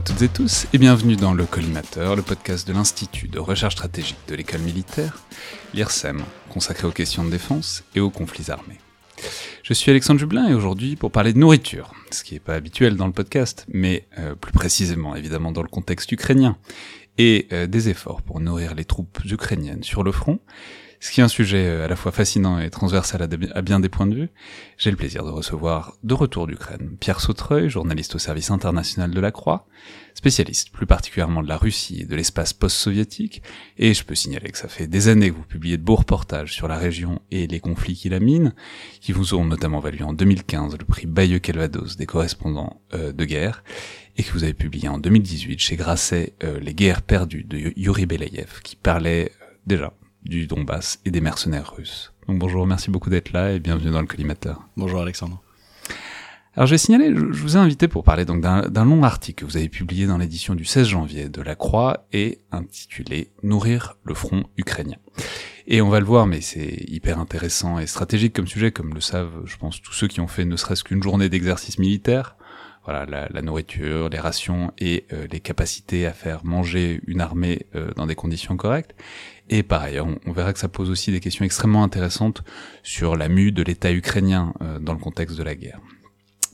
À toutes et tous et bienvenue dans Le Collimateur, le podcast de l'Institut de recherche stratégique de l'école militaire, l'IRSEM, consacré aux questions de défense et aux conflits armés. Je suis Alexandre Jublin et aujourd'hui pour parler de nourriture, ce qui n'est pas habituel dans le podcast, mais euh, plus précisément évidemment dans le contexte ukrainien, et euh, des efforts pour nourrir les troupes ukrainiennes sur le front, ce qui est un sujet euh, à la fois fascinant et transversal à bien des points de vue. J'ai le plaisir de recevoir de retour d'Ukraine Pierre Sautreuil, journaliste au service international de la Croix, spécialiste plus particulièrement de la Russie et de l'espace post-soviétique, et je peux signaler que ça fait des années que vous publiez de beaux reportages sur la région et les conflits qui la minent, qui vous ont notamment valu en 2015 le prix Bayeux-Calvados des correspondants euh, de guerre, et que vous avez publié en 2018 chez Grasset euh, Les guerres perdues de Yuri Belayev, qui parlait déjà du Donbass et des mercenaires russes. Donc bonjour, merci beaucoup d'être là et bienvenue dans le collimateur. Bonjour Alexandre. Alors je vais signaler, je, vous ai invité pour parler donc d'un long article que vous avez publié dans l'édition du 16 janvier de La Croix et intitulé Nourrir le front ukrainien. Et on va le voir, mais c'est hyper intéressant et stratégique comme sujet, comme le savent, je pense, tous ceux qui ont fait ne serait-ce qu'une journée d'exercice militaire. Voilà, la, nourriture, les rations et euh, les capacités à faire manger une armée euh, dans des conditions correctes. Et par ailleurs, on, verra que ça pose aussi des questions extrêmement intéressantes sur la mue de l'État ukrainien euh, dans le contexte de la guerre.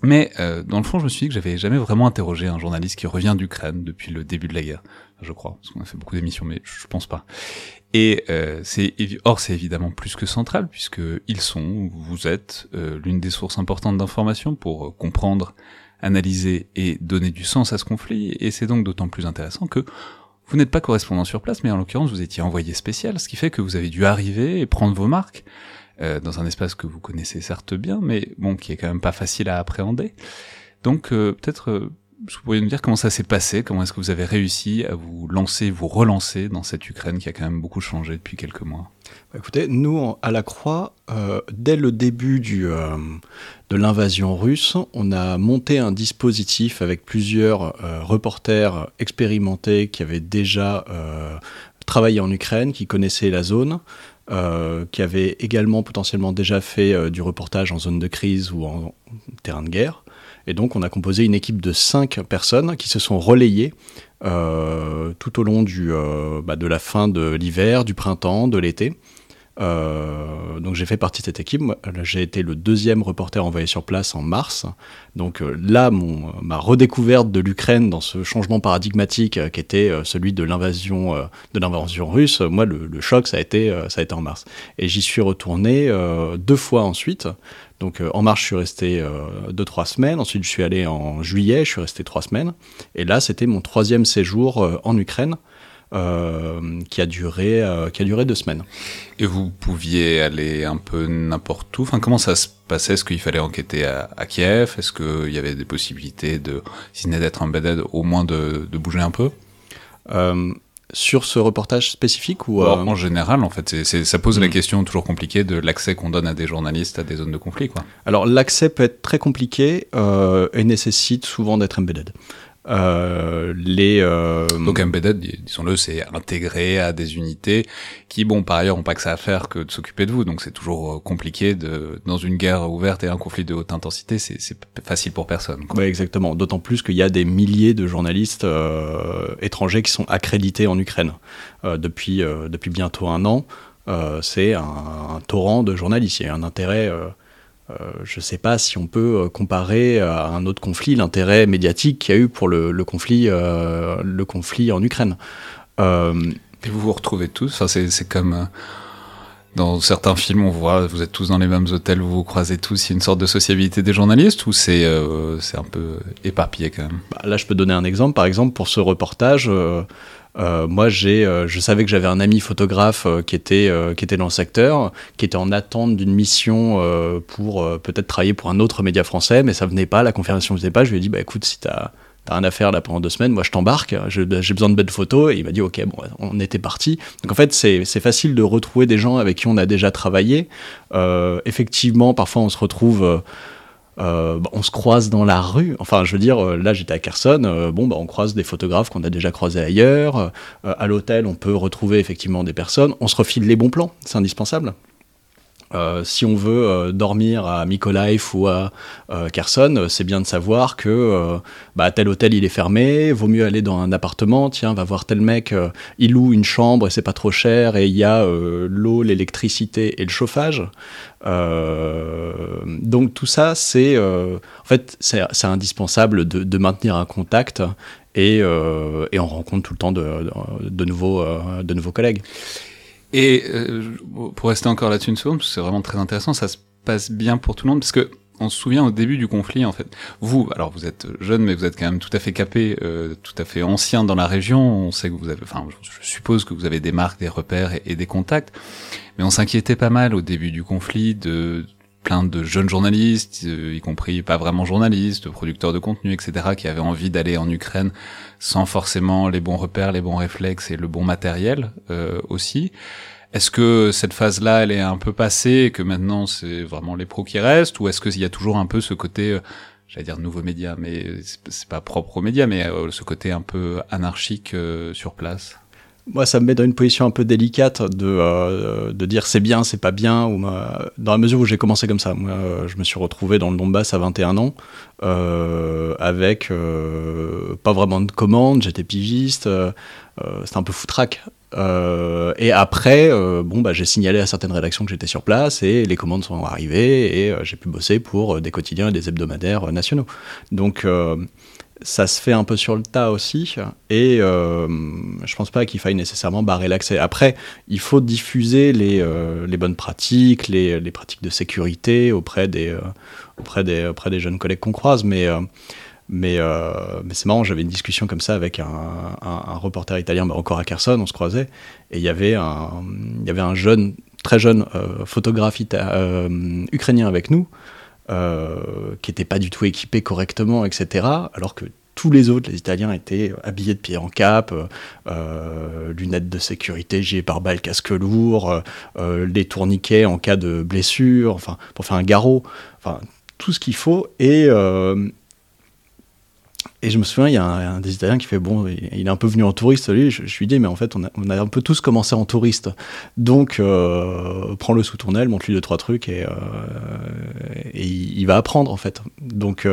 Mais euh, dans le fond, je me suis dit que j'avais jamais vraiment interrogé un journaliste qui revient d'Ukraine depuis le début de la guerre, je crois, parce qu'on a fait beaucoup d'émissions, mais je pense pas. Et euh, c'est or c'est évidemment plus que central puisque ils sont, vous êtes l'une des sources importantes d'informations pour comprendre, analyser et donner du sens à ce conflit. Et c'est donc d'autant plus intéressant que vous n'êtes pas correspondant sur place, mais en l'occurrence, vous étiez envoyé spécial, ce qui fait que vous avez dû arriver et prendre vos marques euh, dans un espace que vous connaissez certes bien, mais bon, qui est quand même pas facile à appréhender. Donc, euh, peut-être, euh, vous pourriez nous dire comment ça s'est passé, comment est-ce que vous avez réussi à vous lancer, vous relancer dans cette Ukraine qui a quand même beaucoup changé depuis quelques mois? Bah, Écoutez, nous, à la Croix, euh, dès le début euh, de l'invasion russe, on a monté un dispositif avec plusieurs euh, reporters expérimentés qui avaient déjà travaillé en Ukraine, qui connaissaient la zone, qui avaient également potentiellement déjà fait du reportage en zone de crise ou en terrain de guerre. Et donc on a composé une équipe de cinq personnes qui se sont relayées euh, tout au long euh, bah, de la fin de l'hiver, du printemps, de l'été. Euh, donc j'ai fait partie de cette équipe. J'ai été le deuxième reporter envoyé sur place en mars. Donc là, mon, ma redécouverte de l'Ukraine dans ce changement paradigmatique qui était celui de l'invasion russe, moi le, le, choc ça a été ça a été en mars. Et j'y suis retourné deux fois ensuite. Donc euh, en marche, je suis resté 2-3 euh, semaines. Ensuite, je suis allé en juillet, je suis resté 3 semaines. Et là, c'était mon troisième séjour euh, en Ukraine. Qui a duré qui a duré deux semaines. Et vous pouviez aller un peu n'importe où. Enfin, comment ça se passait? Est-ce qu'il fallait enquêter à, Kiev? Est-ce qu'il y avait des possibilités de, si ce n'est d'être embedded, au moins de, de bouger un peu? Sur ce reportage spécifique ou euh, En général, en fait, ça pose la hmm. question toujours compliquée de l'accès qu'on donne à des journalistes à des zones de conflit. Quoi. Alors l'accès peut être très compliqué euh, et nécessite souvent d'être embedded. Euh, les, euh... Donc embedded, disons-le, c'est intégré à des unités qui, bon, par ailleurs, n'ont pas que ça à faire que de s'occuper de vous. Donc c'est toujours euh, compliqué de, dans une guerre ouverte et un conflit de haute intensité, c'est facile pour personne. Oui, exactement. D'autant plus qu'il y a des milliers de journalistes euh, étrangers qui sont accrédités en Ukraine euh, depuis depuis bientôt un an. c'est un, un, torrent de journalistes. Il y a un intérêt euh, je ne sais pas si on peut euh, comparer à un autre conflit l'intérêt médiatique qu'il y a eu pour le, conflit, euh, le conflit en Ukraine. Et vous vous retrouvez tous enfin, C'est comme dans certains films, on voit, vous êtes tous dans les mêmes hôtels, vous vous croisez tous, il y a une sorte de sociabilité des journalistes ou c'est c'est un peu éparpillé quand même? Bah, Là, je peux donner un exemple. Par exemple, pour ce reportage, euh, moi, j'ai, euh, je savais que j'avais un ami photographe euh, qui était qui était dans le secteur, qui était en attente d'une mission pour peut-être travailler pour un autre média français, mais ça venait pas, la confirmation ne venait pas. Je lui ai dit, bah écoute, si t'as t'as rien à faire là pendant deux semaines, moi je t'embarque, j'ai besoin de belles photos. Et il m'a dit, ok, bon, on était parti. Donc en fait, c'est facile de retrouver des gens avec qui on a déjà travaillé. effectivement, parfois on se retrouve euh, bah, on se croise dans la rue. Enfin, je veux dire, euh, là j'étais à Carson, euh, bon, bah, on croise des photographes qu'on a déjà croisés ailleurs. à l'hôtel, on peut retrouver effectivement des personnes. On se refile les bons plans, c'est indispensable. Euh, si on veut euh, dormir à Mykolaiv ou à euh, Kherson, c'est bien de savoir que bah, tel hôtel il est fermé, vaut mieux aller dans un appartement, tiens, va voir tel mec, il loue une chambre et c'est pas trop cher et il y a l'eau, l'électricité et le chauffage. donc tout ça, c'est fait c'est indispensable de, maintenir un contact et, on rencontre tout le temps de nouveaux collègues. Et euh, pour rester encore là-dessus une seconde, c'est vraiment très intéressant, ça se passe bien pour tout le monde, parce que on se souvient au début du conflit, en fait. Vous, alors vous êtes jeune, mais vous êtes quand même tout à fait capé, euh, tout à fait ancien dans la région. On sait que vous avez, enfin, je suppose que vous avez des marques, des repères et des contacts. Mais on s'inquiétait pas mal au début du conflit de plein de jeunes journalistes, euh, y compris pas vraiment journalistes, producteurs de contenu, etc., qui avaient envie d'aller en Ukraine sans forcément les bons repères, les bons réflexes et le bon matériel euh, aussi. Est-ce que cette phase-là, elle est un peu passée et que maintenant c'est vraiment les pros qui restent, ou est-ce qu'il y a toujours un peu ce côté, euh, j'allais dire nouveau média, mais c'est pas propre aux médias, mais ce côté un peu anarchique sur place? Moi, ça me met dans une position un peu délicate de, euh, de dire c'est bien, c'est pas bien, ou dans la mesure où j'ai commencé comme ça. Moi, euh, je me suis retrouvé dans le Donbass à 21 ans, euh, avec pas vraiment de commandes, j'étais pigiste, c'était un peu foutraque. et après, bon, bah, j'ai signalé à certaines rédactions que j'étais sur place, et les commandes sont arrivées, et j'ai pu bosser pour des quotidiens et des hebdomadaires nationaux. Donc, ça se fait un peu sur le tas aussi, et euh, je pense pas qu'il faille nécessairement barrer l'accès. Après, il faut diffuser les, euh, bonnes pratiques, les, pratiques de sécurité auprès des, euh, jeunes collègues qu'on croise, mais, euh, mais, c'est marrant, j'avais une discussion comme ça avec un, reporter italien, encore à Kherson, on se croisait, et il y avait un, jeune, très jeune photographe ukrainien avec nous, qui n'étaient pas du tout équipés correctement, etc. Alors que tous les autres, les Italiens, étaient habillés de pied en cap, euh, lunettes de sécurité, gilet pare-balles, casque lourd, euh, les tourniquets en cas de blessure, enfin, pour faire un garrot, enfin, tout ce qu'il faut. Et, et je me souviens, il y a un, des Italiens qui fait Bon, il est un peu venu en touriste, lui. Je, je lui dis Mais en fait, on a, un peu tous commencé en touriste. Donc, euh, prends-le sous ton aile, montre-lui deux, trois trucs et, euh, il, il, va apprendre, en fait. Donc,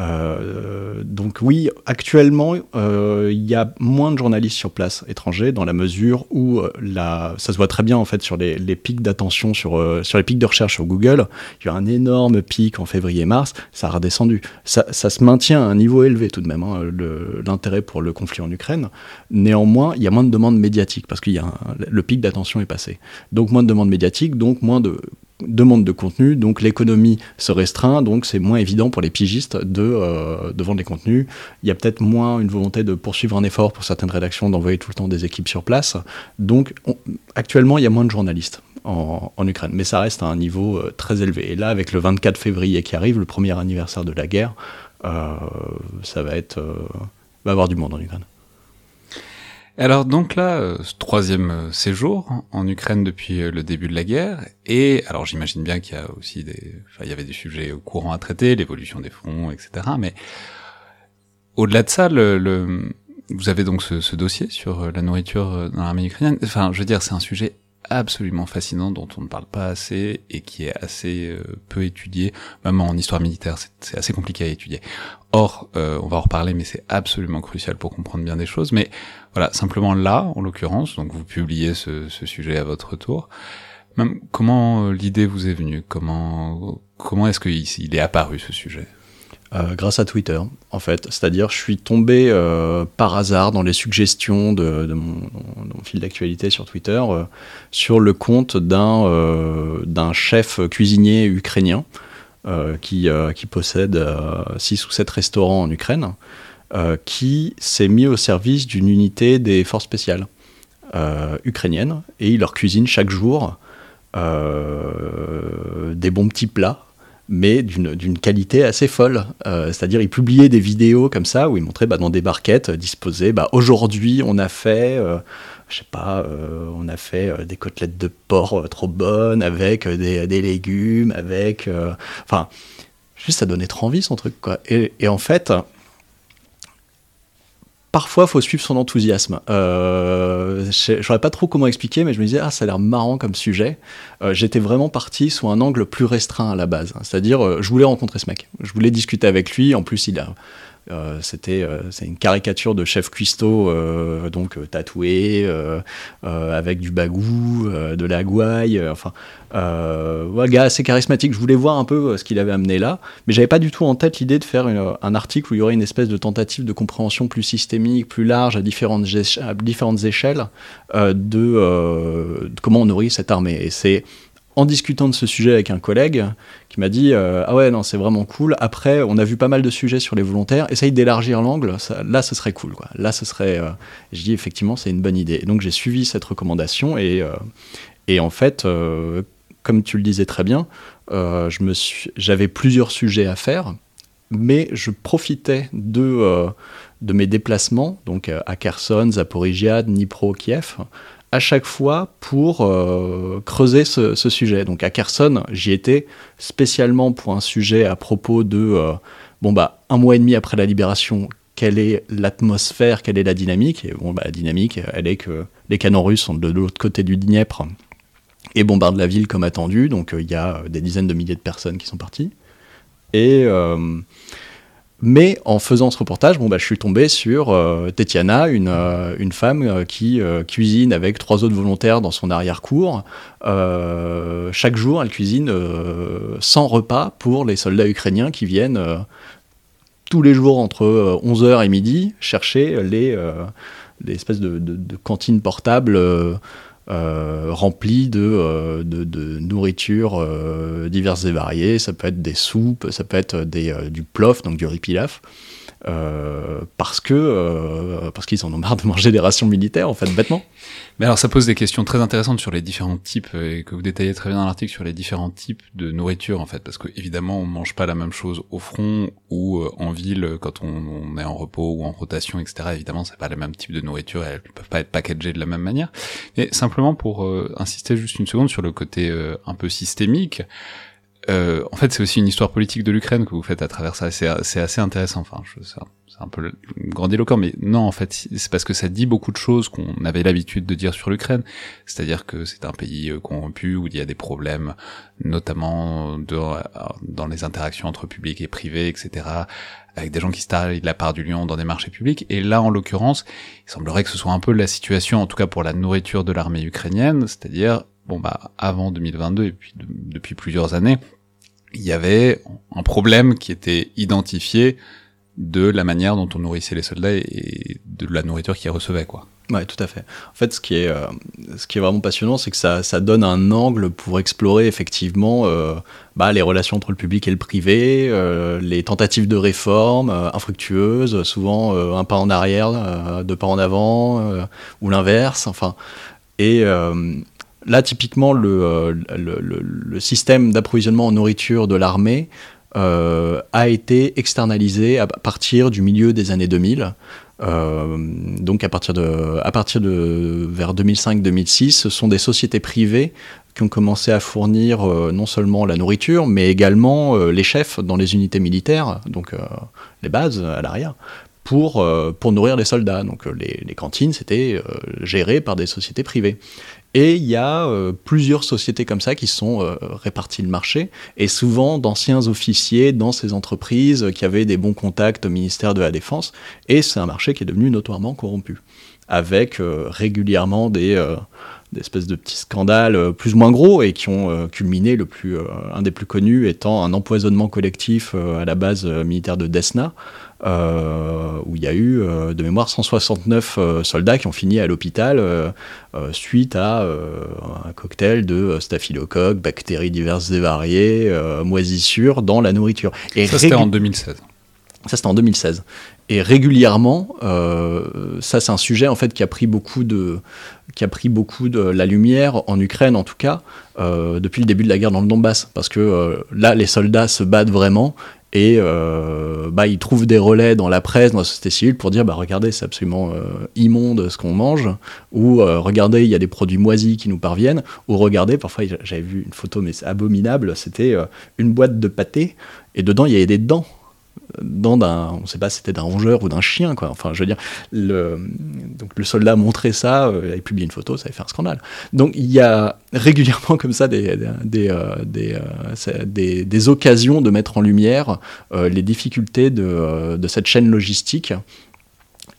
euh, donc oui, actuellement, euh, il y a moins de journalistes sur place étrangers dans la mesure où euh, la, ça se voit très bien en fait sur les, pics d'attention sur, sur les pics de recherche sur Google. Il y a un énorme pic en février-mars, ça a redescendu. Ça, ça, se maintient à un niveau élevé tout de même, hein, l'intérêt pour le conflit en Ukraine. Néanmoins, il y a moins de demandes médiatiques parce que le pic d'attention est passé. Donc moins de demandes médiatiques, donc moins de demande de contenu, donc l'économie se restreint, donc c'est moins évident pour les pigistes de, euh, de vendre les contenus. Il y a peut-être moins une volonté de poursuivre un effort pour certaines rédactions d'envoyer tout le temps des équipes sur place. Donc actuellement, il y a moins de journalistes en, Ukraine, mais ça reste à un niveau euh, très élevé. Et là, avec le 24 février qui arrive, le premier anniversaire de la guerre, euh, ça va être va avoir du monde en Ukraine. Alors donc là, euh, troisième euh, séjour en Ukraine depuis euh, le début de la guerre, et alors j'imagine bien qu'il y a aussi des, enfin, il y avait des sujets courants à traiter, l'évolution des fronts, etc. Mais au-delà de ça, le, vous avez donc ce, ce, dossier sur la nourriture dans l'armée ukrainienne. Enfin, je veux dire, c'est un sujet absolument fascinant dont on ne parle pas assez et qui est assez peu étudié, même en histoire militaire, c'est assez compliqué à étudier. Or, on va en reparler, mais c'est absolument crucial pour comprendre bien des choses. Mais voilà, simplement là, en l'occurrence, donc vous publiez ce, ce, sujet à votre tour. Même, comment euh, l'idée vous est venue? Comment comment est-ce qu'il est apparu ce sujet? Euh, grâce à Twitter, en fait. C'est-à-dire, je suis tombé euh, par hasard dans les suggestions de, mon, fil d'actualité sur Twitter euh, sur le compte d'un chef cuisinier ukrainien qui, qui possède six ou sept restaurants en Ukraine. Qui s'est mis au service d'une unité des forces spéciales ukrainiennes et il leur cuisine chaque jour des bons petits plats mais d'une qualité assez folle. C'est-à-dire, il publiait des vidéos comme ça où il montrait bah, dans des barquettes disposées. Bah, Aujourd'hui, on a fait, je sais pas, on a fait des côtelettes de porc trop bonnes avec des, des légumes, avec, enfin, juste ça donnait trop envie son truc quoi. Et en fait, parfois, faut suivre son enthousiasme. Euh, je saurais pas trop comment expliquer, mais je me disais, ah, ça a l'air marrant comme sujet. Euh, j'étais vraiment parti sous un angle plus restreint à la base. C'est-à-dire, euh, je voulais rencontrer ce mec. Je voulais discuter avec lui. En plus, il a c'était euh, c'est une caricature de chef cuistot euh, donc tatoué avec du bagou, de la gouaille, enfin un gars assez charismatique. Je voulais voir un peu ce qu'il avait amené là, mais j'avais pas du tout en tête l'idée de faire un article où il y aurait une espèce de tentative de compréhension plus systémique, plus large à différentes, différentes échelles de, de comment on nourrit cette armée. Et c'est en discutant de ce sujet avec un collègue qui m'a dit euh, ah ouais non c'est vraiment cool. Après on a vu pas mal de sujets sur les volontaires. Essaye d'élargir l'angle. Là ce serait cool quoi. Là ce serait euh, je dis effectivement c'est une bonne idée. Donc j'ai suivi cette recommandation et euh, et en fait comme tu le disais très bien j'avais plusieurs sujets à faire mais je profitais de de mes déplacements donc à Kherson Zaporizhia Dnipro Kiev à chaque fois pour euh, creuser ce, sujet. Donc à Kherson, j'y étais spécialement pour un sujet à propos de, euh, bon bah, un mois et demi après la libération, quelle est l'atmosphère, quelle est la dynamique? Et bon, bah, la dynamique, elle est que les canons russes sont de l'autre côté du Dniepr et bombardent la ville comme attendu, donc euh, il y a des dizaines de milliers de personnes qui sont parties. Et mais en faisant ce reportage, bon, bah, je suis tombé sur euh, Tetiana, une, euh, une femme euh, qui cuisine avec trois autres volontaires dans son arrière-cour. chaque jour, elle cuisine 100 repas pour les soldats ukrainiens qui viennent tous les jours entre 11h et midi chercher les, les espèces de, de, de cantines portables euh, rempli de, euh, nourriture euh, diverses et variées. Ça peut être des soupes, ça peut être du plof, donc du riz pilaf. Euh, parce que euh, parce qu'ils en ont marre de manger des rations militaires en fait bêtement. Mais alors ça pose des questions très intéressantes sur les différents types et que vous détaillez très bien dans l'article sur les différents types de nourriture en fait parce que évidemment on mange pas la même chose au front ou euh, en ville quand on, est en repos ou en rotation etc évidemment c'est pas le même type de nourriture et elles peuvent pas être packagées de la même manière mais simplement pour insister juste une seconde sur le côté un peu systémique euh, en fait, c'est aussi une histoire politique de l'Ukraine que vous faites à travers ça. C'est assez intéressant. Enfin, c'est un peu grandiloquent, mais non, en fait, c'est parce que ça dit beaucoup de choses qu'on avait l'habitude de dire sur l'Ukraine. C'est-à-dire que c'est un pays euh, corrompu où il y a des problèmes, notamment de, euh, dans les interactions entre public et privé, etc avec des gens qui se de la part du lion dans des marchés publics. Et là, en l'occurrence, il semblerait que ce soit un peu la situation, en tout cas pour la nourriture de l'armée ukrainienne, c'est-à-dire bon bah avant 2022 et puis depuis plusieurs années, il y avait un problème qui était identifié de la manière dont on nourrissait les soldats et de la nourriture qu'ils recevaient quoi. Ouais, tout à fait. En fait, ce qui est, euh, ce qui est vraiment passionnant, c'est que ça, ça, donne un angle pour explorer effectivement euh, bah, les relations entre le public et le privé, euh, les tentatives de réforme infructueuses, souvent un pas en arrière, deux pas en avant, ou l'inverse. Enfin, et Là, typiquement, euh, le, système d'approvisionnement en nourriture de l'armée euh, a été externalisé à partir du milieu des années 2000. Euh, donc à partir de, vers 2005-2006, ce sont des sociétés privées qui ont commencé à fournir non seulement la nourriture, mais également les chefs dans les unités militaires, donc les bases à l'arrière, pour, nourrir les soldats. Donc les cantines, c'était géré par des sociétés privées. Et il y a euh, plusieurs sociétés comme ça qui sont euh, réparties le marché, et souvent d'anciens officiers dans ces entreprises qui avaient des bons contacts au ministère de la Défense, et c'est un marché qui est devenu notoirement corrompu, avec euh, régulièrement des, espèces de petits scandales plus ou moins gros, et qui ont culminé, le plus, un des plus connus étant un empoisonnement collectif à la base militaire de Desna, où il y a eu euh, de mémoire 169 euh, soldats qui ont fini à l'hôpital suite à un cocktail de staphylocoques, bactéries diverses et variées, moisissures dans la nourriture. Et ça c'était en 2016. Ça c'était en 2016. Et régulièrement, ça c'est un sujet en fait qui a pris beaucoup de, qui a pris beaucoup de la lumière en Ukraine en tout cas depuis le début de la guerre dans le Donbass, parce que là les soldats se battent vraiment et euh, bah, ils trouvent des relais dans la presse, dans la société civile, pour dire bah, regardez, c'est absolument euh, immonde ce qu'on mange, ou euh, regardez, il y a des produits moisis qui nous parviennent, ou regardez, parfois j'avais vu une photo, mais c'est abominable, c'était une boîte de pâté, et dedans il y avait des dents. Dents d'un, on ne sait pas si c'était d'un rongeur ou d'un chien, quoi. Enfin, je veux dire, le, donc le soldat montrait ça, euh, il avait publié une photo, ça avait fait un scandale. Donc il y a régulièrement comme ça des, des, euh, euh, des, des, occasions de mettre en lumière les difficultés de, de cette chaîne logistique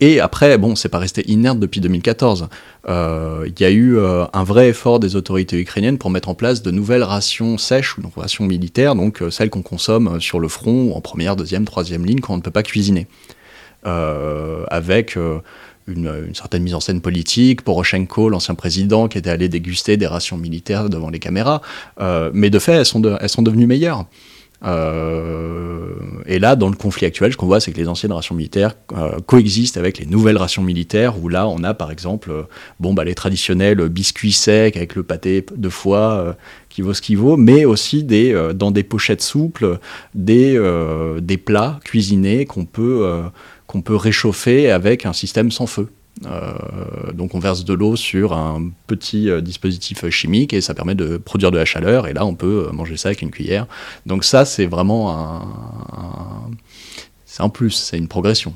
et après, bon, c'est pas resté inerte depuis 2014. Euh, il y a eu euh, un vrai effort des autorités ukrainiennes pour mettre en place de nouvelles rations sèches ou rations militaires, donc euh, celles qu'on consomme sur le front en première, deuxième, troisième ligne quand on ne peut pas cuisiner. avec une, certaine mise en scène politique, Poroshenko, l'ancien président, qui était allé déguster des rations militaires devant les caméras. mais de fait, elles sont, devenues meilleures. Et là, dans le conflit actuel, ce qu'on voit, c'est que les anciennes rations militaires euh, coexistent avec les nouvelles rations militaires, où là, on a par exemple euh, bon, bah, les traditionnels biscuits secs avec le pâté de foie qui vaut ce qu'il vaut, mais aussi des, dans des pochettes souples, des, des plats cuisinés qu'on peut, qu'on peut réchauffer avec un système sans feu. Euh, donc on verse de l'eau sur un petit euh, dispositif chimique et ça permet de produire de la chaleur et là on peut euh, manger ça avec une cuillère. Donc ça c'est vraiment un, c'est un plus, c'est une progression.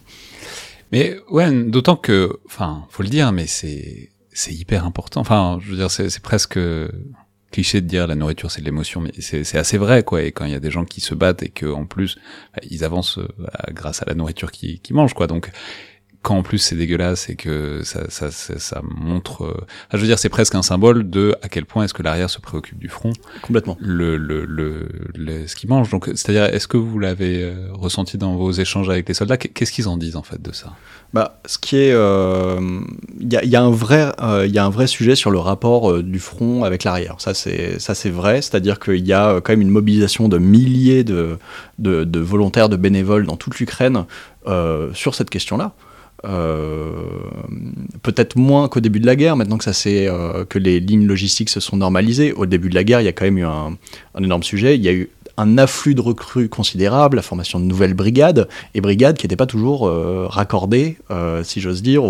Mais ouais, d'autant que, enfin, faut le dire, mais c'est c'est hyper important. Enfin, je veux dire, c'est presque cliché de dire la nourriture c'est de l'émotion, mais c'est assez vrai quoi. Et quand il y a des gens qui se battent et que en plus bah, ils avancent grâce à la nourriture qu'ils mangent quoi. Donc quand en plus c'est dégueulasse et que ça, ça, ça, montre, euh, je veux dire, c'est presque un symbole de à quel point est-ce que l'arrière se préoccupe du front. Complètement. Le, le, le, ce qu'ils mangent. Donc, c'est-à-dire, est-ce que vous l'avez euh, ressenti dans vos échanges avec les soldats? Qu'est-ce qu'ils en disent en fait de ça? Bah, ce qui est, il euh, y, a, y, a, un vrai, il y a un vrai sujet sur le rapport du front avec l'arrière. Ça, c'est, ça, c'est vrai. C'est-à-dire qu'il y a quand même une mobilisation de milliers de, de, de volontaires, de bénévoles dans toute l'Ukraine sur cette question-là. Euh, peut-être moins qu'au début de la guerre, maintenant que, ça euh, que les lignes logistiques se sont normalisées. Au début de la guerre, il y a quand même eu un, énorme sujet. Il y a eu un afflux de recrues considérable, la formation de nouvelles brigades, et brigades qui n'étaient pas toujours euh, raccordées, si j'ose dire,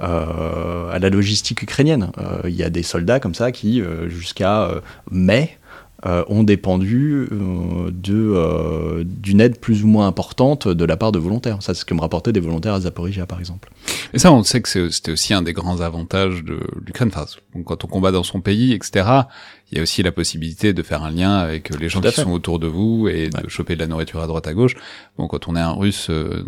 à la logistique ukrainienne. Il y a des soldats comme ça qui, jusqu'à mai, euh, ont dépendu euh, euh, d'une aide plus ou moins importante de la part de volontaires. Ça, c'est ce que me rapportaient des volontaires à Zaporizhia, par exemple. Et ça, on sait que c'était aussi un des grands avantages de l'Ukraine. Enfin, quand on combat dans son pays, etc., il y a aussi la possibilité de faire un lien avec les gens qui sont autour de vous et de choper de la nourriture à droite à gauche. Bon, quand on est un Russe, euh,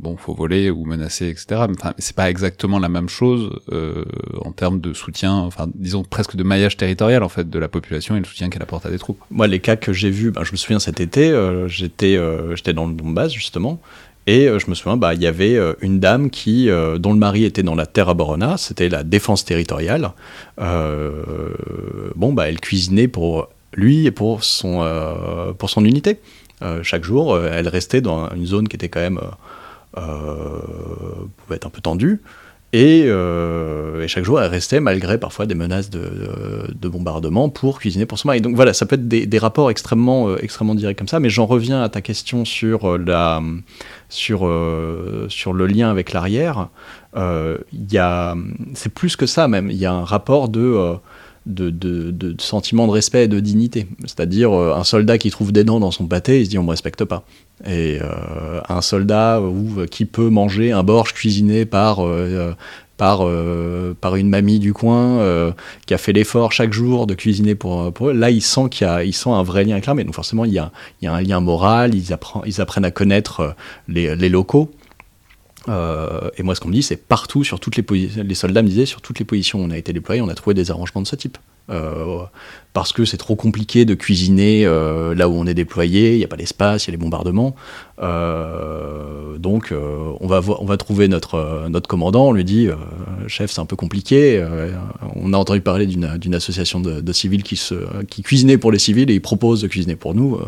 bon, faut voler ou menacer, etc. Enfin, c'est pas exactement la même chose euh, en termes de soutien, enfin, disons presque de maillage territorial en fait de la population et le soutien qu'elle apporte à des troupes. Moi, les cas que j'ai vus, ben, je me souviens cet été, euh, j'étais, euh, j'étais dans le Donbass justement. Et euh, je me souviens, bah, il y avait euh, une dame qui, euh, dont le mari était dans la Terra Borona, c'était la défense territoriale. bon, bah, elle cuisinait pour lui et pour son, pour son unité. chaque jour, elle restait dans une zone qui était quand même être un peu tendue. Et, chaque jour, elle restait malgré parfois des menaces de, de, bombardement pour cuisiner pour son mari. Donc voilà, ça peut être des, rapports extrêmement, extrêmement directs comme ça. Mais j'en reviens à ta question sur la, sur, euh, sur le lien avec l'arrière, euh, c'est plus que ça même. Il y a un rapport de, euh, de, de, de, sentiment de respect et de dignité. C'est-à-dire un soldat qui trouve des dents dans son pâté, il se dit on me respecte pas. Et un soldat qui peut manger un borge cuisiné par par, euh, par une mamie du coin euh, qui a fait l'effort chaque jour de cuisiner pour, eux. Là, ils sentent qu'il y a, ils sentent un vrai lien avec l'armée. Donc forcément, il y, a, il y a un lien moral, ils, apprennent, ils apprennent à connaître euh, les, les locaux. Et moi, ce qu'on me dit, c'est partout, sur toutes les positions, les soldats me disaient, sur toutes les positions où on a été déployé, on a trouvé des arrangements de ce type. Euh, parce que c'est trop compliqué de cuisiner euh, là où on est déployé, il n'y a pas d'espace, il y a les bombardements. Euh, donc on, va on va trouver notre, notre commandant, on lui dit, chef c'est un peu compliqué, on a entendu parler d'une association de, civils qui, se, qui cuisinait pour les civils et ils proposent de cuisiner pour nous,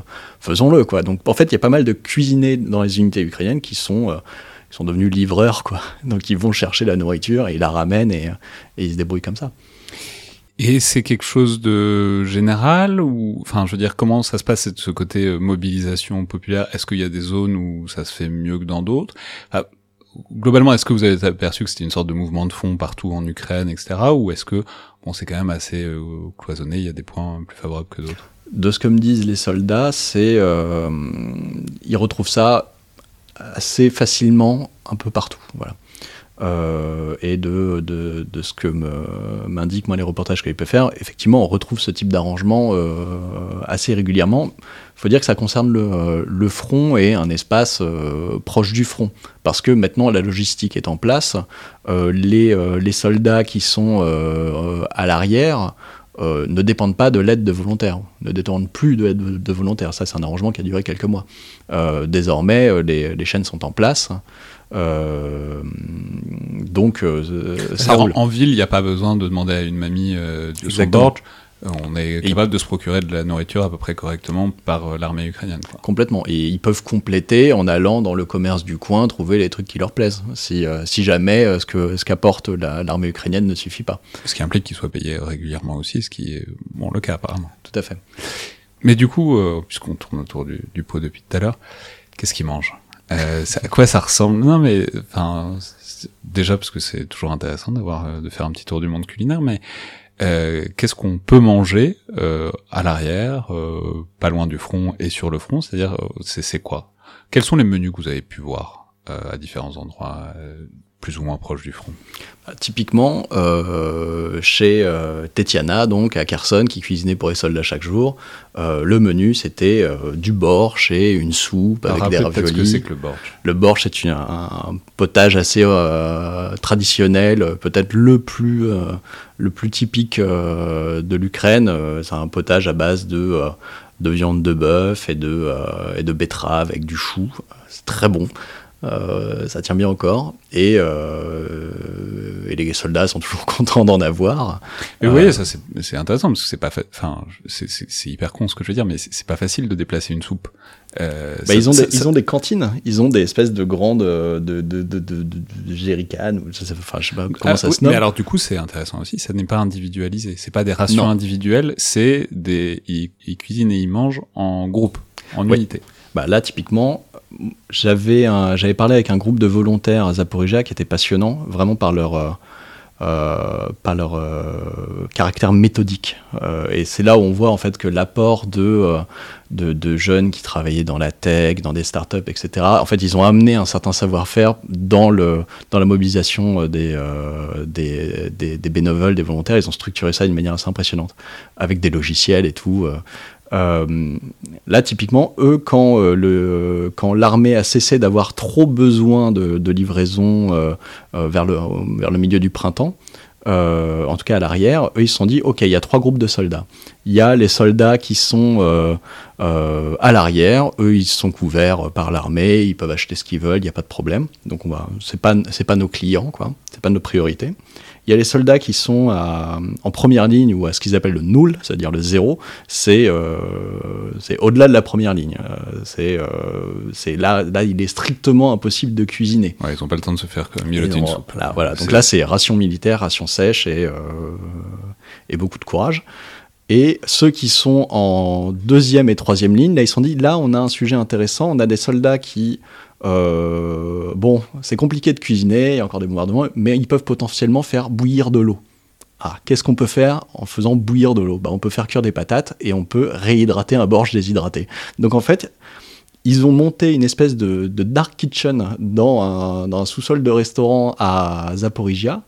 faisons-le. Donc en fait il y a pas mal de cuisiniers dans les unités ukrainiennes qui sont sont devenus livreurs, quoi. Donc ils vont chercher la nourriture et ils la ramènent et, et ils se débrouillent comme ça. Et c'est quelque chose de général ou, enfin, je veux dire, comment ça se passe ce côté euh, mobilisation populaire? Est-ce qu'il y a des zones où ça se fait mieux que dans d'autres? Globalement, est-ce que vous avez aperçu que c'était une sorte de mouvement de fond partout en Ukraine, etc., ou est-ce que bon, c'est quand même assez euh, cloisonné Il y a des points plus favorables que d'autres? De ce que me disent les soldats, c'est euh, ils retrouvent ça assez facilement un peu partout. Voilà. Euh, et de, de, de, ce que m'indiquent moi les reportages qu'il peut faire, effectivement, on retrouve ce type d'arrangement euh, assez régulièrement. Il faut dire que ça concerne le, le front et un espace euh, proche du front, parce que maintenant la logistique est en place, les, les, soldats qui sont à l'arrière ne dépendent pas de l'aide de volontaires, ne dépendent plus de l'aide de, volontaires. Ça, c'est un arrangement qui a duré quelques mois. désormais, les, les chaînes sont en place. Euh, donc, euh, ça roule. En, ville, il n'y a pas besoin de demander à une mamie euh, de son. On est capable de se procurer de la nourriture à peu près correctement par l'armée ukrainienne. Quoi. Complètement. Et ils peuvent compléter en allant dans le commerce du coin, trouver les trucs qui leur plaisent. Si, si jamais ce que ce qu'apporte l'armée ukrainienne ne suffit pas. Ce qui implique qu'ils soient payés régulièrement aussi, ce qui est bon le cas apparemment. Tout à fait. Mais du coup, puisqu'on tourne autour du, du pot depuis tout à l'heure, qu'est-ce qu'ils mangent? Euh, à quoi ça ressemble? Non, mais enfin, déjà parce que c'est toujours intéressant d'avoir euh, de faire un petit tour du monde culinaire, mais euh, qu'est-ce qu'on peut manger euh, à l'arrière, euh, pas loin du front et sur le front C'est-à-dire, c'est quoi? Quels sont les menus que vous avez pu voir à différents endroits? Plus ou moins proche du front bah, Typiquement, euh, chez euh, Tetiana, donc à Kherson, qui cuisinait pour les soldats chaque jour, euh, le menu c'était euh, du borsch et une soupe avec des raviolis. Ce que c'est que le borsch Le borsch c'est un, un, potage assez traditionnel, peut-être le plus le plus typique de l'Ukraine. c'est un potage à base de de viande de bœuf et de et de betterave avec du chou. C'est très bon. Euh, ça tient bien encore. Et, euh, et, les soldats sont toujours contents d'en avoir. Voyez, euh, ça c'est intéressant parce que c'est pas, enfin, c'est hyper con ce que je veux dire, mais c'est pas facile de déplacer une soupe. Euh, bah, ça, ils, ont des, ça, ils ont des cantines, ils ont des espèces de grandes de, de, de, de, de, de jerrycans, enfin je sais pas comment ah, ça oui, se nomme. Mais alors du coup c'est intéressant aussi, ça n'est pas individualisé, c'est pas des rations non. individuelles, c'est des ils, ils, cuisinent et ils mangent en groupe, en oui. unité. Bah là typiquement, j'avais parlé avec un groupe de volontaires à Zaporizhia qui était passionnant, vraiment par leur euh, euh, euh, caractère méthodique. Et c'est là où on voit en fait que l'apport de, jeunes qui travaillaient dans la tech, dans des startups, etc. En fait, ils ont amené un certain savoir-faire dans la mobilisation des, des bénévoles, des volontaires. Ils ont structuré ça d'une manière assez impressionnante, avec des logiciels et tout. Euh, là, typiquement, eux, quand, euh, le, quand l'armée a cessé d'avoir trop besoin de, livraison euh, vers, le, milieu du printemps, euh, en tout cas à l'arrière, eux ils se sont dit ok, il y a trois groupes de soldats. Il y a les soldats qui sont euh, euh, à l'arrière, eux ils sont couverts par l'armée, ils peuvent acheter ce qu'ils veulent, il n'y a pas de problème. Donc on va, c'est pas pas nos clients quoi, c'est pas nos priorités. Il y a les soldats qui sont à, en première ligne ou à ce qu'ils appellent le null, c'est-à-dire le zéro. C'est euh, au-delà de la première ligne. C'est euh, c'est là là il est strictement impossible de cuisiner. Ouais, ils n'ont pas le temps de se faire mijoter une soupe. Là, voilà. Donc là c'est ration militaire, ration sèche et euh, et beaucoup de courage. Et ceux qui sont en deuxième et troisième ligne, là ils se sont dit là on a un sujet intéressant. On a des soldats qui euh, bon, c'est compliqué de cuisiner, il y a encore des bombardements, mais ils peuvent potentiellement faire bouillir de l'eau. Ah, qu'est-ce qu'on peut faire en faisant bouillir de l'eau? Bah, On peut faire cuire des patates et on peut réhydrater un borge déshydraté. Donc en fait, ils ont monté une espèce de, dark kitchen dans un, sous-sol de restaurant à Zaporizhia,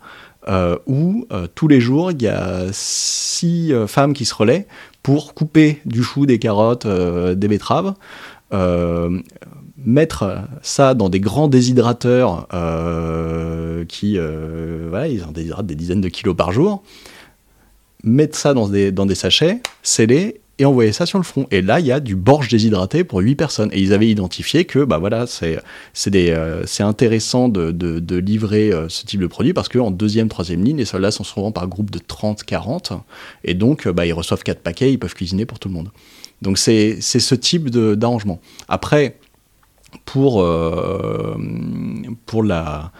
euh, où euh, tous les jours, il y a six femmes qui se relaient pour couper du chou, des carottes, des betteraves, mettre ça dans des grands déshydrateurs euh, qui, euh, voilà, ils en déshydratent des dizaines de kilos par jour, mettre ça dans des, dans des sachets, sceller et envoyer ça sur le front. Et là, il y a du borge déshydraté pour 8 personnes. Et ils avaient identifié que bah voilà, c'est euh, intéressant de, de, livrer ce type de produit parce qu'en deuxième, troisième ligne, les soldats sont souvent par groupe de 30, 40. Et donc, bah, ils reçoivent 4 paquets, ils peuvent cuisiner pour tout le monde. Donc, c'est ce type d'arrangement. Après, pour, euh, pour, la,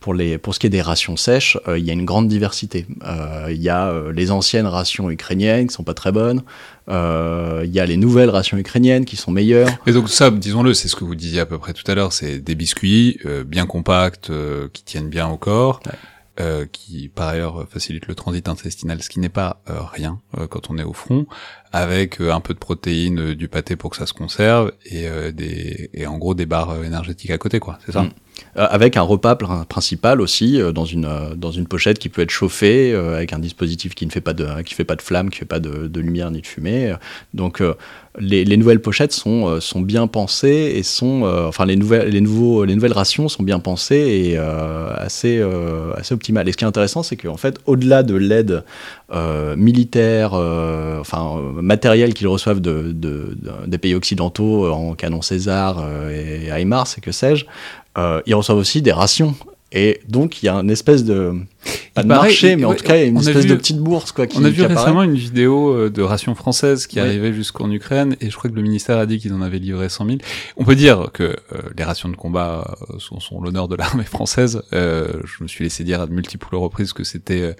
pour, les, pour ce qui est des rations sèches, euh, il y a une grande diversité. Euh, il y a les anciennes rations ukrainiennes qui sont pas très bonnes. Il y a les nouvelles rations ukrainiennes qui sont meilleures. Et donc ça, disons-le, c'est ce que vous disiez à peu près tout à l'heure, c'est des biscuits bien compacts, qui tiennent bien au corps. Ouais. Euh, qui par ailleurs facilite le transit intestinal, ce qui n'est pas euh, rien euh, quand on est au front, avec un peu de protéines, du pâté pour que ça se conserve et des et en gros des barres énergétiques à côté, quoi. C'est ça? Mm. Avec un repas principal aussi dans une dans une pochette qui peut être chauffée avec un dispositif qui ne fait pas de qui fait pas de flamme, qui fait pas de, lumière ni de fumée. Donc les, les, nouvelles pochettes sont, sont bien pensées et sont enfin les nouvelles les nouveaux les nouvelles rations sont bien pensées et assez assez optimales. Et ce qui est intéressant, c'est qu'en fait, au-delà de l'aide euh, militaire, euh, enfin euh, matérielle qu'ils reçoivent de, des pays occidentaux en canon César et HIMARS et que sais-je, ils reçoivent aussi des rations et donc, il y a une espèce de. Pas de marché, mais en tout cas, il y a une espèce de petite bourse. Quoi, qui, on a vu récemment une vidéo euh, de rations françaises qui arrivait jusqu'en Ukraine, et je crois que le ministère a dit qu'ils en avaient livré 100 000. On peut dire que euh, les rations de combat euh, sont, sont l'honneur de l'armée française. je me suis laissé dire à de multiples reprises que c'était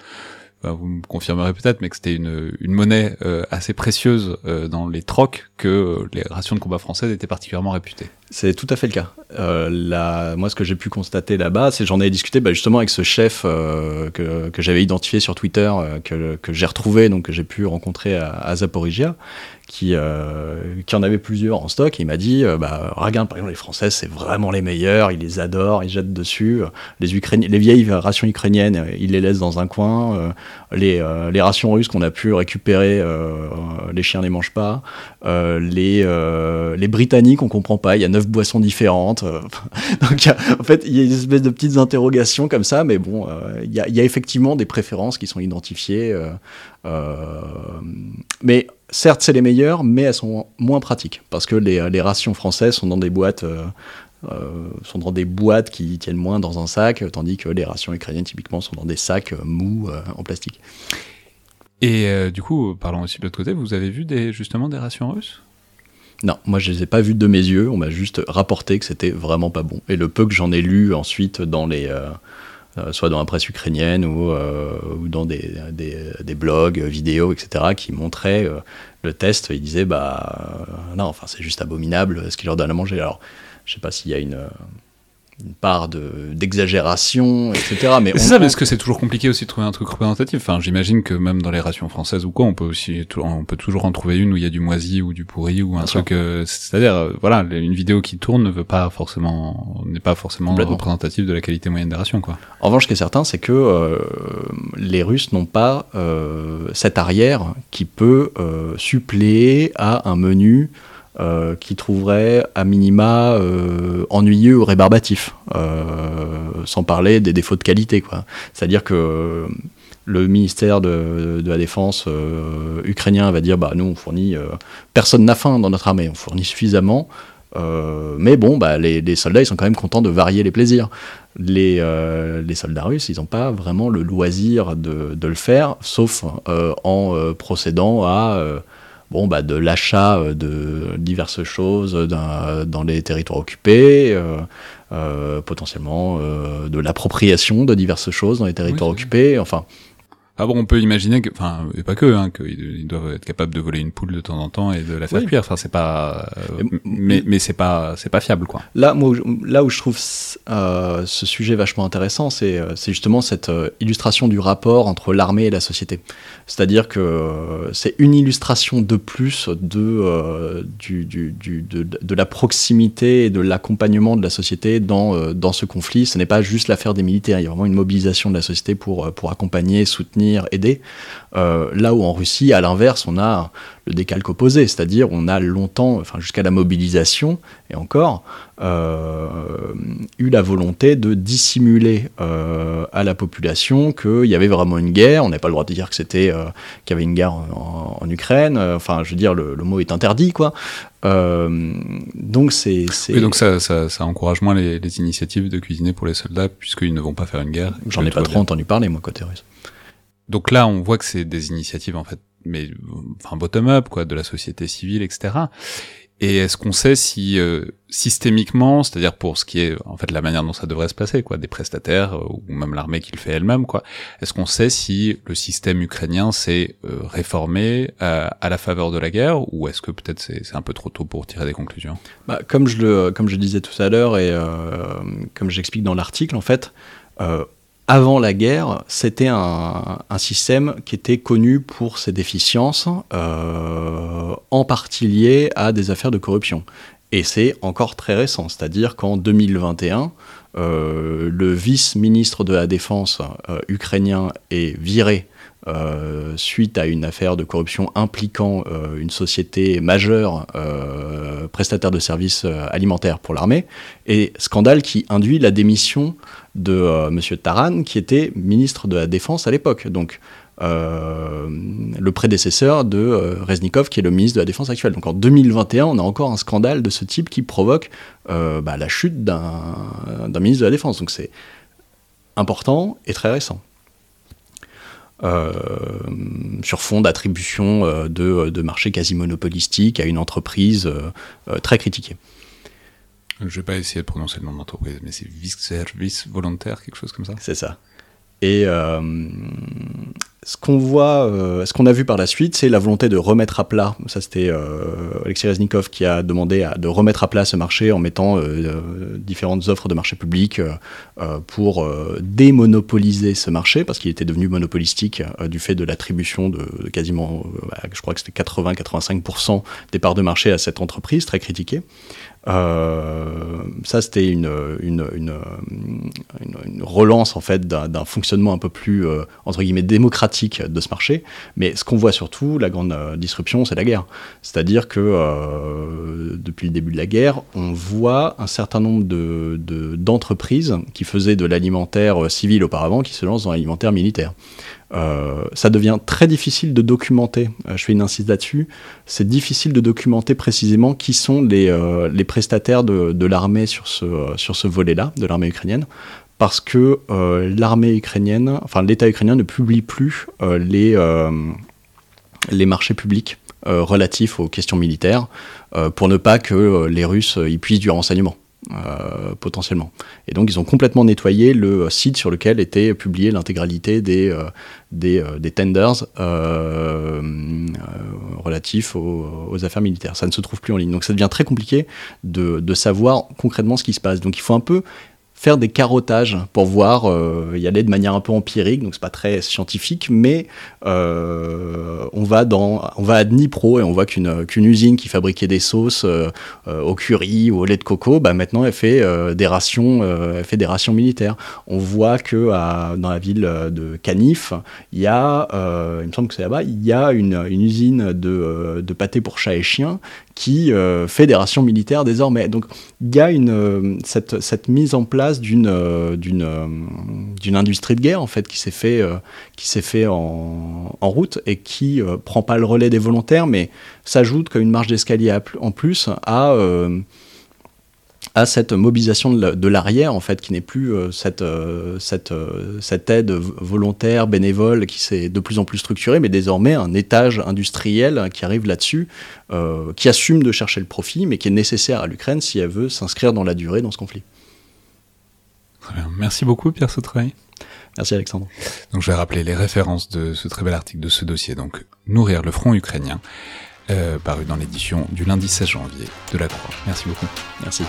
vous me confirmerez peut-être, mais que c'était une, une monnaie euh, assez précieuse euh, dans les trocs que euh, les rations de combat françaises étaient particulièrement réputées. C'est tout à fait le cas. La, moi, ce que j'ai pu constater là-bas, c'est j'en ai discuté bah, justement avec ce chef que, que j'avais identifié sur Twitter, que, que j'ai retrouvé, donc que j'ai pu rencontrer à, à Zaporigia, qui, euh, qui en avait plusieurs en stock. Et il m'a dit euh, bah, Regarde, par exemple, les Français, c'est vraiment les meilleurs, ils les adorent, ils jettent dessus. Les, Ukrainiens, les vieilles rations ukrainiennes, ils les laissent dans un coin. Euh, les, les, rations russes qu'on a pu récupérer, les chiens ne les mangent pas. les, les Britanniques, on comprend pas, il y a neuf boissons différentes. Donc, en fait, il y a une espèce de petites interrogations comme ça, mais bon, il y y, a, effectivement des préférences qui sont identifiées. mais certes, c'est les meilleures, mais elles sont moins pratiques parce que les, les rations françaises sont dans des boîtes. Euh, euh, sont dans des boîtes qui tiennent moins dans un sac, tandis que les rations ukrainiennes typiquement sont dans des sacs mous euh, en plastique. Et du coup, parlons aussi de l'autre côté, vous avez vu des, justement des rations russes? Non, moi je les ai pas vues de mes yeux, on m'a juste rapporté que c'était vraiment pas bon. Et le peu que j'en ai lu ensuite dans les, euh, soit dans la presse ukrainienne ou, euh, ou dans des, des, des, blogs, vidéos, etc., qui montraient euh, le test. Ils disaient, bah non, enfin c'est juste abominable ce qu'ils leur donnent à manger. Alors, je sais pas s'il y a une une part d'exagération, etc. Mais c'est ça, mais est-ce que c'est toujours compliqué aussi de trouver un truc représentatif Enfin, j'imagine que même dans les rations françaises ou quoi, on peut aussi, on peut toujours en trouver une où il y a du moisi ou du pourri ou un truc. Euh, c'est-à-dire, euh, voilà, une vidéo qui tourne ne veut pas forcément, n'est pas forcément représentative de la qualité moyenne des rations, quoi. En revanche, ce qui est certain, c'est que euh, les Russes n'ont pas cette arrière qui peut suppléer à un menu euh, qui trouverait à minima euh, ennuyeux ou rébarbatif, euh, sans parler des défauts de qualité. C'est-à-dire que le ministère de, la Défense ukrainien va dire bah, nous, on fournit. personne n'a faim dans notre armée, on fournit suffisamment. mais bon, bah, les, soldats, ils sont quand même contents de varier les plaisirs. Les, soldats russes, ils n'ont pas vraiment le loisir de le faire, sauf en procédant à bon, bah, de l'achat euh, de diverses choses dans les territoires occupés, euh, euh, potentiellement de l'appropriation de diverses choses dans les territoires occupés. Enfin, ah bon, on peut imaginer que, enfin, et pas que, hein, qu'ils doivent être capables de voler une poule de temps en temps et de la faire cuire. Enfin, c'est pas, euh, mais, mais c'est pas, c'est pas fiable, quoi. Là, moi, là où je trouve euh, ce sujet vachement intéressant, c'est, euh, c'est justement cette illustration du rapport entre l'armée et la société. C'est-à-dire que c'est une illustration de plus de, du, du, du de, de, la proximité et de l'accompagnement de la société dans, dans ce conflit. Ce n'est pas juste l'affaire des militaires. Il y a vraiment une mobilisation de la société pour, pour accompagner, soutenir aider. Euh, là où en Russie, à l'inverse, on a le décalque opposé, c'est-à-dire on a longtemps, enfin jusqu'à la mobilisation et encore, euh, eu la volonté de dissimuler euh, à la population qu'il y avait vraiment une guerre. On n'a pas le droit de dire que c'était qu'il y avait une guerre en, Ukraine. Enfin, je veux dire, le, mot est interdit, quoi. donc c'est. Oui, donc ça, ça, encourage moins les, les, initiatives de cuisiner pour les soldats puisqu'ils ne vont pas faire une guerre. J'en ai pas trop entendu parler, moi, côté russe. Donc là, on voit que c'est des initiatives en fait, mais enfin bottom-up quoi, de la société civile, etc. Et est-ce qu'on sait si euh, systémiquement, c'est-à-dire pour ce qui est en fait la manière dont ça devrait se passer, quoi, des prestataires euh, ou même l'armée qui le fait elle-même, quoi, est-ce qu'on sait si le système ukrainien s'est euh, réformé à la faveur de la guerre ou est-ce que peut-être c'est un peu trop tôt pour tirer des conclusions? Bah, Comme je le comme je disais tout à l'heure et comme j'explique dans l'article, en fait avant la guerre, c'était un, système qui était connu pour ses déficiences, euh, en partie liées à des affaires de corruption. Et c'est encore très récent, c'est-à-dire qu'en 2021, euh, le vice-ministre de la Défense euh, ukrainien est viré euh, suite à une affaire de corruption impliquant euh, une société majeure euh, prestataire de services alimentaires pour l'armée, et scandale qui induit la démission de M. Taran, qui était ministre de la Défense à l'époque. Donc, le prédécesseur de Reznikov, qui est le ministre de la Défense actuel. Donc en 2021, on a encore un scandale de ce type qui provoque bah, la chute d'un ministre de la Défense. Donc c'est important et très récent. Euh, sur fond d'attribution euh, de, de marchés quasi monopolistiques à une entreprise euh, très critiquée. Je vais pas essayer de prononcer le nom de l'entreprise, mais c'est Service Volontaire, quelque chose comme ça C'est ça. Et ce qu'on voit, euh, ce qu'on a vu par la suite, c'est la volonté de remettre à plat. Ça, c'était euh, Alexis Reznikov qui a demandé de remettre à plat ce marché en mettant euh, différentes offres de marché public pour démonopoliser ce marché parce qu'il était devenu monopolistique du fait de l'attribution de, quasiment, je crois que c'était 80-85% des parts de marché à cette entreprise très critiquée. Euh, ça, c'était une, une, une, une, relance en fait d'un fonctionnement un peu plus euh, entre guillemets démocratique de ce marché. Mais ce qu'on voit surtout, la grande euh, disruption, c'est la guerre. C'est-à-dire que depuis le début de la guerre, on voit un certain nombre d'entreprises de, qui faisaient de l'alimentaire civil auparavant, qui se lancent dans l'alimentaire militaire. Euh, ça devient très difficile de documenter. Euh, je fais une incise là-dessus. C'est difficile de documenter précisément qui sont les, euh, les prestataires de, de l'armée sur ce, sur ce volet-là, de l'armée ukrainienne, parce que l'armée ukrainienne, enfin l'État ukrainien ne publie plus les, les marchés publics relatifs aux questions militaires, pour ne pas que les Russes y puissent du renseignement. Euh, potentiellement. Et donc ils ont complètement nettoyé le site sur lequel était publiée l'intégralité des, euh, euh, des, tenders relatifs aux, affaires militaires. Ça ne se trouve plus en ligne. Donc ça devient très compliqué de, de savoir concrètement ce qui se passe. Donc il faut un peu faire des carottages pour voir, euh, y aller de manière un peu empirique, donc c'est pas très scientifique, mais euh, on va dans, on va à Dnipro et on voit qu'une qu'une usine qui fabriquait des sauces euh, au curry ou au lait de coco, bah maintenant elle fait des rations, elle fait des rations militaires. On voit que dans la ville de Canif, il y a, il me semble que c'est là-bas, il y a une, usine de, de pâté pour chats et chiens qui euh, fait désormais. Donc il y a une, euh, cette, mise en place d'une euh, d'une industrie de guerre en fait qui s'est fait, qui fait en, en, route et qui prend pas le relais des volontaires mais s'ajoute comme une marge d'escalier en plus à à cette mobilisation de l'arrière, en fait, qui n'est plus euh, cette, euh, cette, euh, cette, aide volontaire, bénévole, qui s'est de plus en plus structurée, mais désormais un étage industriel qui arrive là-dessus, qui assume de chercher le profit, mais qui est nécessaire à l'Ukraine si elle veut s'inscrire dans la durée dans ce conflit. Très bien. Merci beaucoup, Pierre Sautreuil. Merci, Alexandre. Donc, je vais rappeler les références de ce très bel article de ce dossier. Donc, Nourrir le front ukrainien, paru dans l'édition du lundi 16 janvier de la Croix. Merci beaucoup. Merci.